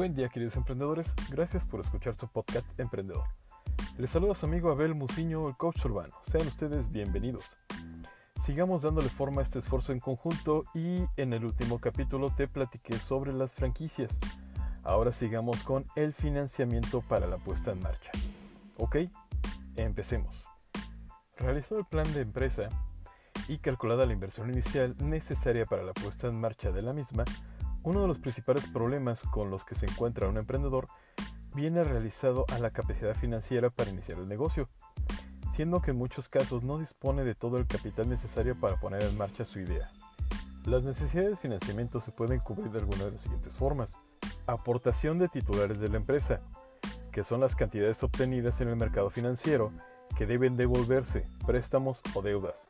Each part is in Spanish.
Buen día queridos emprendedores, gracias por escuchar su podcast Emprendedor. Les saluda su amigo Abel Muciño, el coach urbano. Sean ustedes bienvenidos. Sigamos dándole forma a este esfuerzo en conjunto y en el último capítulo te platiqué sobre las franquicias. Ahora sigamos con el financiamiento para la puesta en marcha. Ok, empecemos. Realizado el plan de empresa y calculada la inversión inicial necesaria para la puesta en marcha de la misma, uno de los principales problemas con los que se encuentra un emprendedor viene realizado a la capacidad financiera para iniciar el negocio, siendo que en muchos casos no dispone de todo el capital necesario para poner en marcha su idea. Las necesidades de financiamiento se pueden cubrir de alguna de las siguientes formas. Aportación de titulares de la empresa, que son las cantidades obtenidas en el mercado financiero que deben devolverse, préstamos o deudas.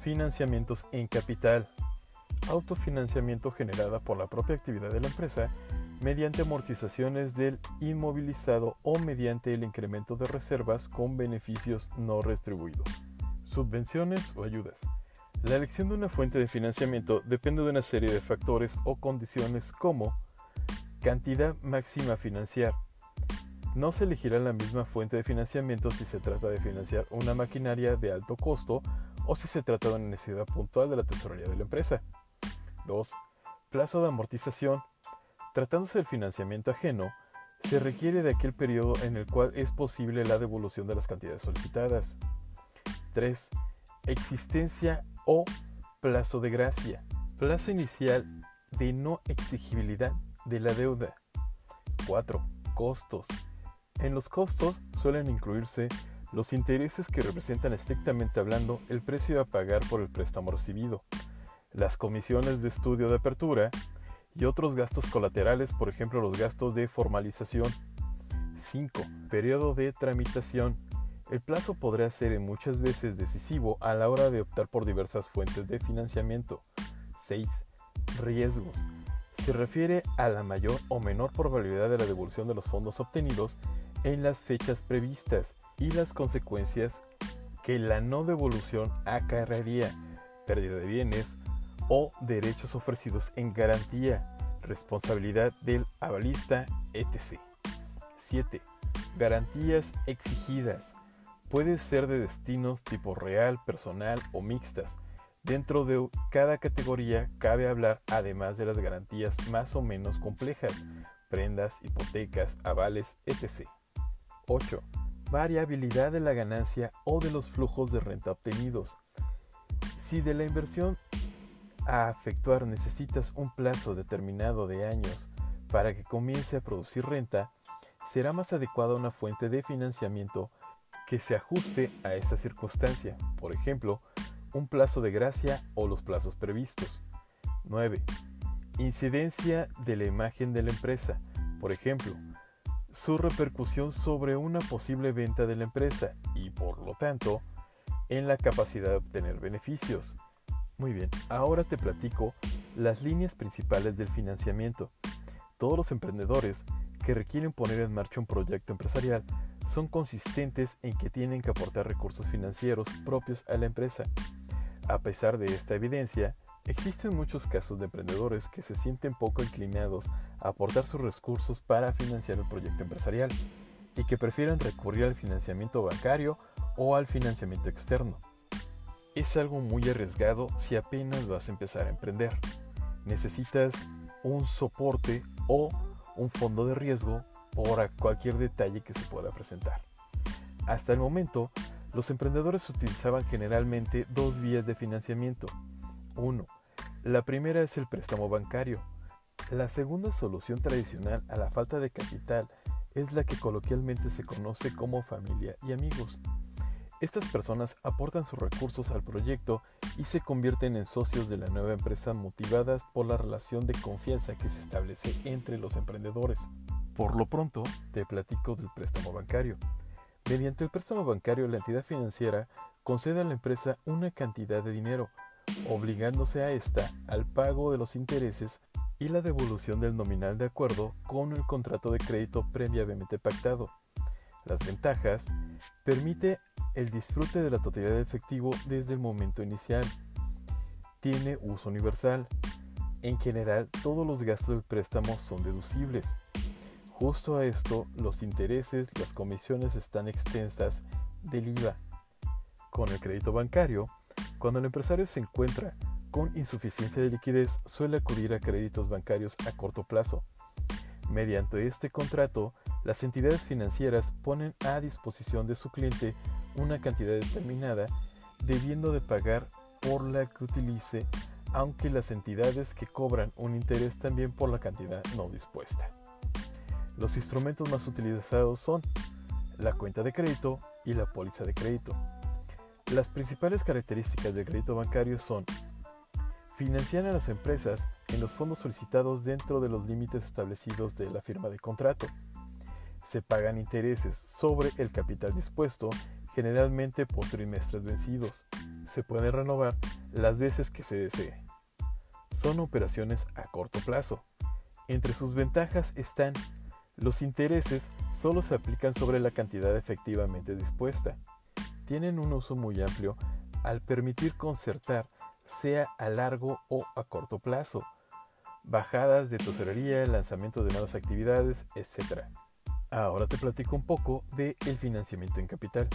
Financiamientos en capital, autofinanciamiento generada por la propia actividad de la empresa mediante amortizaciones del inmovilizado o mediante el incremento de reservas con beneficios no retribuidos. Subvenciones o ayudas. La elección de una fuente de financiamiento depende de una serie de factores o condiciones como cantidad máxima financiar. No se elegirá la misma fuente de financiamiento si se trata de financiar una maquinaria de alto costo o si se trata de una necesidad puntual de la tesorería de la empresa. 2. Plazo de amortización. Tratándose del financiamiento ajeno, se requiere de aquel periodo en el cual es posible la devolución de las cantidades solicitadas. 3. Existencia o plazo de gracia. Plazo inicial de no exigibilidad de la deuda. 4. Costos. En los costos suelen incluirse los intereses que representan estrictamente hablando el precio a pagar por el préstamo recibido, las comisiones de estudio de apertura y otros gastos colaterales, por ejemplo los gastos de formalización. 5. Periodo de tramitación. El plazo podrá ser muchas veces decisivo a la hora de optar por diversas fuentes de financiamiento. 6. Riesgos. Se refiere a la mayor o menor probabilidad de la devolución de los fondos obtenidos en las fechas previstas y las consecuencias que la no devolución acarrearía, pérdida de bienes, o derechos ofrecidos en garantía, responsabilidad del avalista, etc. 7. Garantías exigidas. Puede ser de destinos tipo real, personal o mixtas. Dentro de cada categoría cabe hablar además de las garantías más o menos complejas, prendas, hipotecas, avales, etc. 8. Variabilidad de la ganancia o de los flujos de renta obtenidos. Si de la inversión a efectuar necesitas un plazo determinado de años para que comience a producir renta, será más adecuada una fuente de financiamiento que se ajuste a esa circunstancia, por ejemplo, un plazo de gracia o los plazos previstos. 9. Incidencia de la imagen de la empresa, por ejemplo, su repercusión sobre una posible venta de la empresa y, por lo tanto, en la capacidad de obtener beneficios. Muy bien, ahora te platico las líneas principales del financiamiento. Todos los emprendedores que requieren poner en marcha un proyecto empresarial son consistentes en que tienen que aportar recursos financieros propios a la empresa. A pesar de esta evidencia, existen muchos casos de emprendedores que se sienten poco inclinados a aportar sus recursos para financiar el proyecto empresarial y que prefieren recurrir al financiamiento bancario o al financiamiento externo es algo muy arriesgado si apenas vas a empezar a emprender. Necesitas un soporte o un fondo de riesgo por cualquier detalle que se pueda presentar. Hasta el momento, los emprendedores utilizaban generalmente dos vías de financiamiento. Uno, la primera es el préstamo bancario. La segunda solución tradicional a la falta de capital es la que coloquialmente se conoce como familia y amigos. Estas personas aportan sus recursos al proyecto y se convierten en socios de la nueva empresa motivadas por la relación de confianza que se establece entre los emprendedores. Por lo pronto, te platico del préstamo bancario. Mediante el préstamo bancario, la entidad financiera concede a la empresa una cantidad de dinero, obligándose a ésta al pago de los intereses y la devolución del nominal de acuerdo con el contrato de crédito previamente pactado. Las ventajas permite el disfrute de la totalidad de efectivo desde el momento inicial. Tiene uso universal. en general todos los gastos del préstamo son deducibles. Justo a esto, los intereses, las comisiones están extensas del IVA. Con el crédito bancario, cuando el empresario se encuentra con insuficiencia de liquidez, suele acudir a créditos bancarios a corto plazo. Mediante este contrato, las entidades financieras ponen a disposición de su cliente una cantidad determinada, debiendo de pagar por la que utilice, aunque las entidades que cobran un interés también por la cantidad no dispuesta. Los instrumentos más utilizados son la cuenta de crédito y la póliza de crédito. Las principales características del crédito bancario son financiar a las empresas en los fondos solicitados dentro de los límites establecidos de la firma de contrato. Se pagan intereses sobre el capital dispuesto, generalmente por trimestres vencidos. Se pueden renovar las veces que se desee. Son operaciones a corto plazo. Entre sus ventajas están los intereses solo se aplican sobre la cantidad efectivamente dispuesta. Tienen un uso muy amplio al permitir concertar sea a largo o a corto plazo, bajadas de tesorería, lanzamiento de nuevas actividades, etc. Ahora te platico un poco de el financiamiento en capital.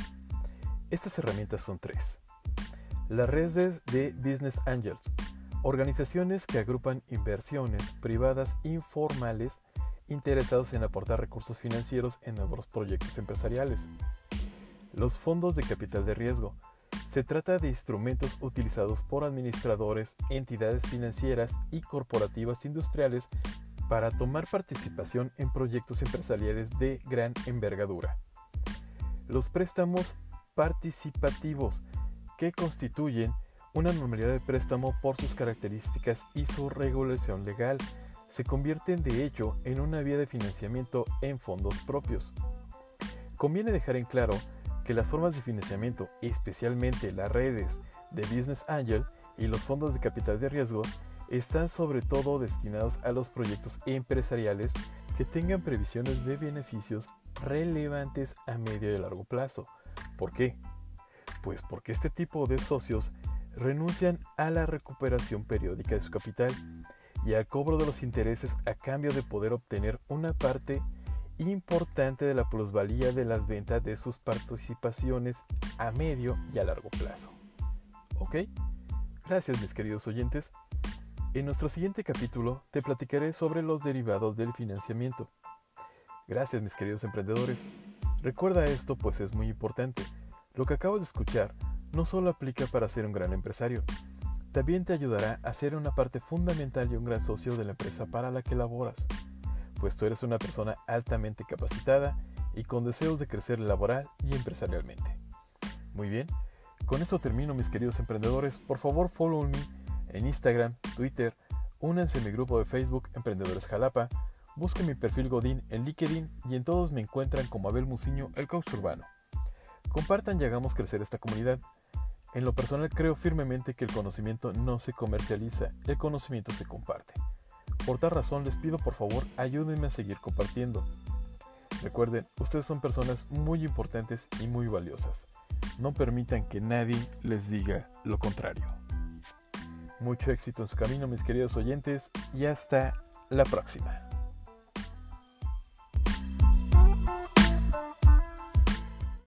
Estas herramientas son tres. Las redes de Business Angels, organizaciones que agrupan inversiones privadas informales interesados en aportar recursos financieros en nuevos proyectos empresariales. Los fondos de capital de riesgo. Se trata de instrumentos utilizados por administradores, entidades financieras y corporativas industriales para tomar participación en proyectos empresariales de gran envergadura. Los préstamos participativos, que constituyen una normalidad de préstamo por sus características y su regulación legal, se convierten de hecho en una vía de financiamiento en fondos propios. Conviene dejar en claro que las formas de financiamiento, especialmente las redes de Business Angel y los fondos de capital de riesgo, están sobre todo destinados a los proyectos empresariales que tengan previsiones de beneficios relevantes a medio y largo plazo. ¿Por qué? Pues porque este tipo de socios renuncian a la recuperación periódica de su capital y al cobro de los intereses a cambio de poder obtener una parte importante de la plusvalía de las ventas de sus participaciones a medio y a largo plazo. ¿Ok? Gracias mis queridos oyentes. En nuestro siguiente capítulo te platicaré sobre los derivados del financiamiento. Gracias mis queridos emprendedores. Recuerda esto pues es muy importante. Lo que acabas de escuchar no solo aplica para ser un gran empresario, también te ayudará a ser una parte fundamental y un gran socio de la empresa para la que laboras, pues tú eres una persona altamente capacitada y con deseos de crecer laboral y empresarialmente. Muy bien, con eso termino mis queridos emprendedores. Por favor, follow me en Instagram, Twitter, únanse a mi grupo de Facebook Emprendedores Jalapa, busquen mi perfil Godín en LinkedIn y en todos me encuentran como Abel Muciño, el coach urbano. Compartan y hagamos crecer esta comunidad. En lo personal creo firmemente que el conocimiento no se comercializa, el conocimiento se comparte. Por tal razón les pido por favor ayúdenme a seguir compartiendo. Recuerden, ustedes son personas muy importantes y muy valiosas. No permitan que nadie les diga lo contrario. Mucho éxito en su camino mis queridos oyentes y hasta la próxima.